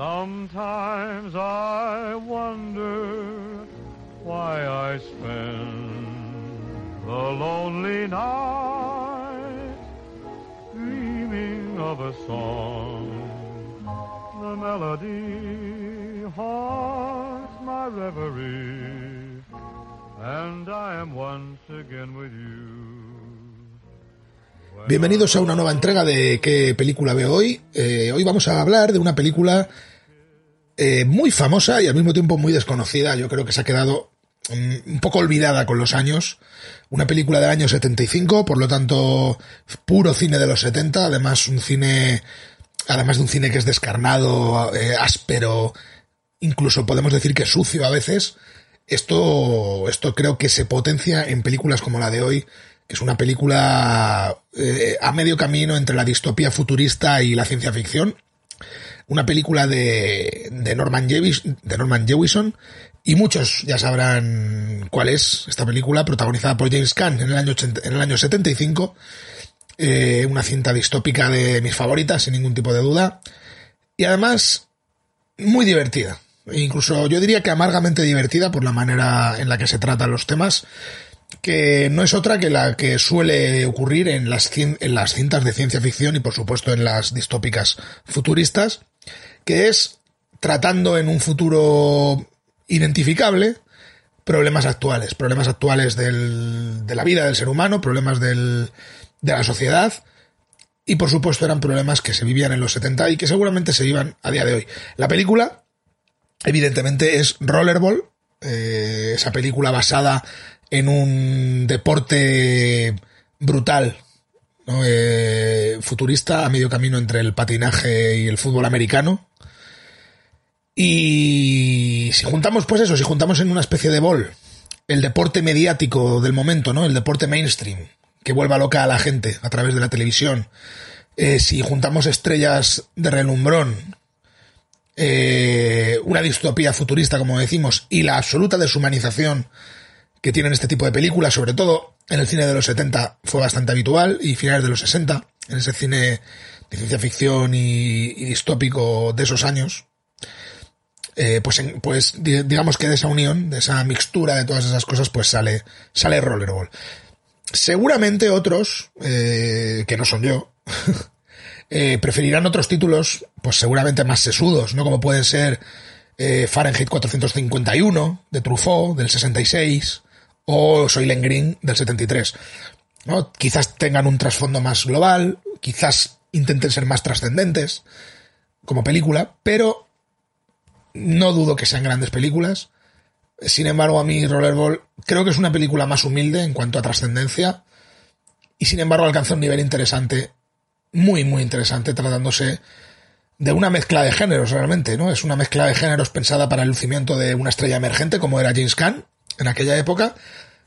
Sometimes I wonder why I spend the lonely night dreaming of a song. The melody haunts my reverie, and I am once again with you. Bienvenidos a una nueva entrega de ¿Qué película veo hoy? Eh, hoy vamos a hablar de una película eh, muy famosa y al mismo tiempo muy desconocida. Yo creo que se ha quedado mm, un poco olvidada con los años. Una película del año 75, por lo tanto, puro cine de los 70. Además, un cine, además de un cine que es descarnado, eh, áspero, incluso podemos decir que sucio a veces. Esto, esto creo que se potencia en películas como la de hoy, que es una película eh, a medio camino entre la distopía futurista y la ciencia ficción. Una película de, de, Norman, de Norman Jewison, y muchos ya sabrán cuál es esta película, protagonizada por James Caan en el año, 80, en el año 75. Eh, una cinta distópica de mis favoritas, sin ningún tipo de duda. Y además, muy divertida. Incluso yo diría que amargamente divertida por la manera en la que se tratan los temas que no es otra que la que suele ocurrir en las, en las cintas de ciencia ficción y por supuesto en las distópicas futuristas, que es tratando en un futuro identificable problemas actuales, problemas actuales del, de la vida del ser humano, problemas del, de la sociedad, y por supuesto eran problemas que se vivían en los 70 y que seguramente se vivan a día de hoy. La película, evidentemente, es Rollerball, eh, esa película basada en un deporte brutal, ¿no? eh, futurista, a medio camino entre el patinaje y el fútbol americano. Y si juntamos, pues eso, si juntamos en una especie de bol el deporte mediático del momento, ¿no? El deporte mainstream, que vuelva loca a la gente a través de la televisión. Eh, si juntamos estrellas de relumbrón, eh, una distopía futurista, como decimos, y la absoluta deshumanización que tienen este tipo de películas, sobre todo en el cine de los 70 fue bastante habitual y finales de los 60, en ese cine de ciencia ficción y, distópico de esos años, eh, pues, en, pues digamos que de esa unión, de esa mixtura de todas esas cosas, pues sale, sale Rollerball. Seguramente otros, eh, que no son yo, eh, preferirán otros títulos, pues seguramente más sesudos, ¿no? Como pueden ser Fahrenheit 451 de Truffaut, del 66, o Soylent Green del 73. ¿no? Quizás tengan un trasfondo más global, quizás intenten ser más trascendentes como película, pero no dudo que sean grandes películas. Sin embargo, a mí Rollerball creo que es una película más humilde en cuanto a trascendencia y sin embargo alcanza un nivel interesante, muy, muy interesante, tratándose de una mezcla de géneros realmente, ¿no? Es una mezcla de géneros pensada para el lucimiento de una estrella emergente como era James Caan en aquella época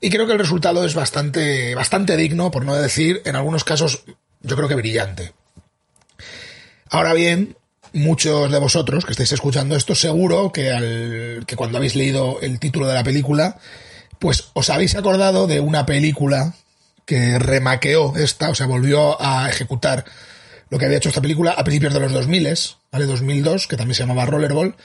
y creo que el resultado es bastante, bastante digno, por no decir, en algunos casos, yo creo que brillante. Ahora bien, muchos de vosotros que estáis escuchando esto, seguro que, al, que cuando habéis leído el título de la película, pues os habéis acordado de una película que remaqueó esta, o sea, volvió a ejecutar lo que había hecho esta película a principios de los 2000, ¿vale? 2002, que también se llamaba Rollerball,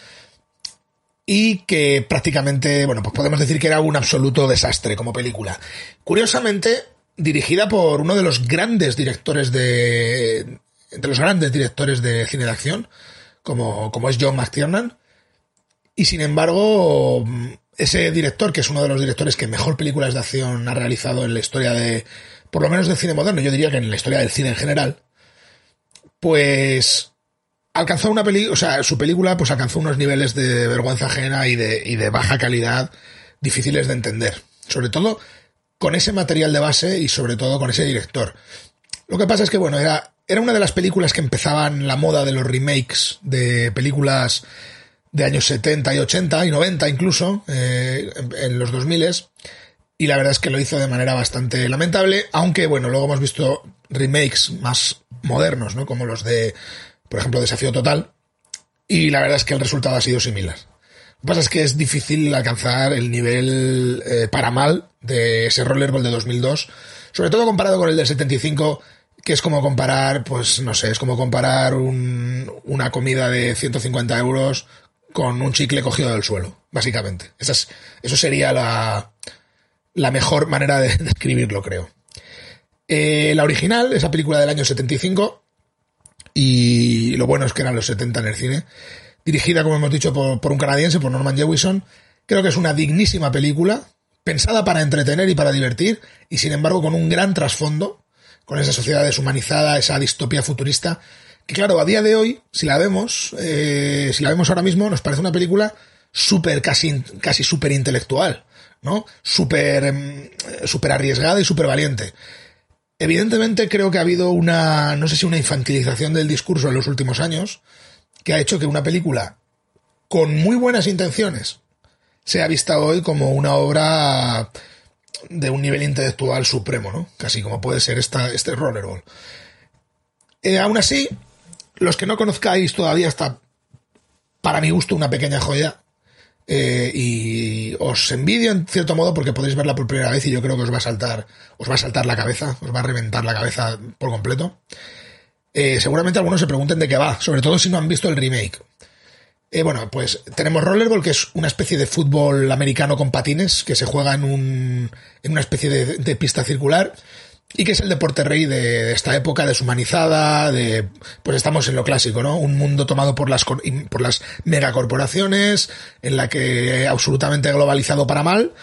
y que prácticamente, bueno, pues podemos decir que era un absoluto desastre como película. Curiosamente, dirigida por uno de los grandes directores de, entre los grandes directores de cine de acción, como, como es John McTiernan. Y sin embargo, ese director, que es uno de los directores que mejor películas de acción ha realizado en la historia de, por lo menos del cine moderno, yo diría que en la historia del cine en general, pues alcanzó una película, o sea, su película pues alcanzó unos niveles de vergüenza ajena y de, y de baja calidad difíciles de entender. Sobre todo con ese material de base y sobre todo con ese director. Lo que pasa es que, bueno, era, era una de las películas que empezaban la moda de los remakes de películas de años 70 y 80 y 90 incluso, eh, en los 2000 y la verdad es que lo hizo de manera bastante lamentable, aunque bueno, luego hemos visto remakes más modernos, ¿no? Como los de, por ejemplo, Desafío Total, y la verdad es que el resultado ha sido similar. Lo que pasa es que es difícil alcanzar el nivel eh, para mal de ese Rollerball de 2002, sobre todo comparado con el del 75, que es como comparar, pues no sé, es como comparar un, una comida de 150 euros con un chicle cogido del suelo, básicamente. Esa es, eso sería la, la mejor manera de describirlo, creo. Eh, la original, esa película del año 75, y lo bueno es que eran los 70 en el cine, dirigida, como hemos dicho, por, un canadiense, por Norman Jewison, creo que es una dignísima película, pensada para entretener y para divertir, y sin embargo con un gran trasfondo, con esa sociedad deshumanizada, esa distopía futurista, que claro, a día de hoy, si la vemos, eh, si la vemos ahora mismo, nos parece una película súper, casi, casi súper intelectual, ¿no? Súper, em, súper arriesgada y súper valiente. Evidentemente creo que ha habido una, no sé si una infantilización del discurso en los últimos años, que ha hecho que una película con muy buenas intenciones sea vista hoy como una obra de un nivel intelectual supremo, ¿no? Casi como puede ser esta, este Rollerball. Eh, aún así, los que no conozcáis todavía está, para mi gusto, una pequeña joya. Eh, y os envidio en cierto modo porque podéis verla por primera vez y yo creo que os va a saltar, os va a saltar la cabeza, os va a reventar la cabeza por completo. Eh, seguramente algunos se pregunten de qué va, sobre todo si no han visto el remake. Eh, bueno, pues tenemos Rollerball, que es una especie de fútbol americano con patines, que se juega en, un, en una especie de, pista circular, y que es el deporte rey de, esta época deshumanizada, de, pues estamos en lo clásico, ¿no? Un mundo tomado por las, por las megacorporaciones, en la que absolutamente globalizado para mal,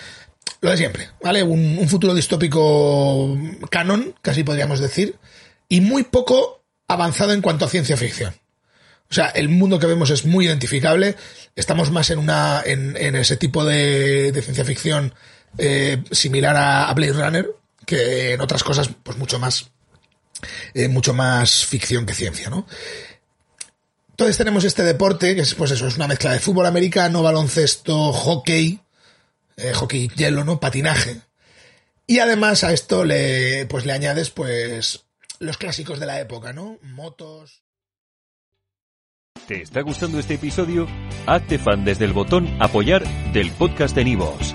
lo de siempre, ¿vale? Un, futuro distópico canon, casi podríamos decir, y muy poco avanzado en cuanto a ciencia ficción. O sea, el mundo que vemos es muy identificable. Estamos más en una, en, ese tipo de, ciencia ficción eh, similar a, Blade Runner, que en otras cosas, pues mucho más, eh, mucho más ficción que ciencia, ¿no? Entonces tenemos este deporte, que es, pues eso, es una mezcla de fútbol americano, baloncesto, hockey, eh, hockey hielo, ¿no? Patinaje. Y además a esto le, pues le añades, pues, los clásicos de la época, ¿no? Motos. ¿Te está gustando este episodio? Hazte fan desde el botón Apoyar del podcast de Nivos.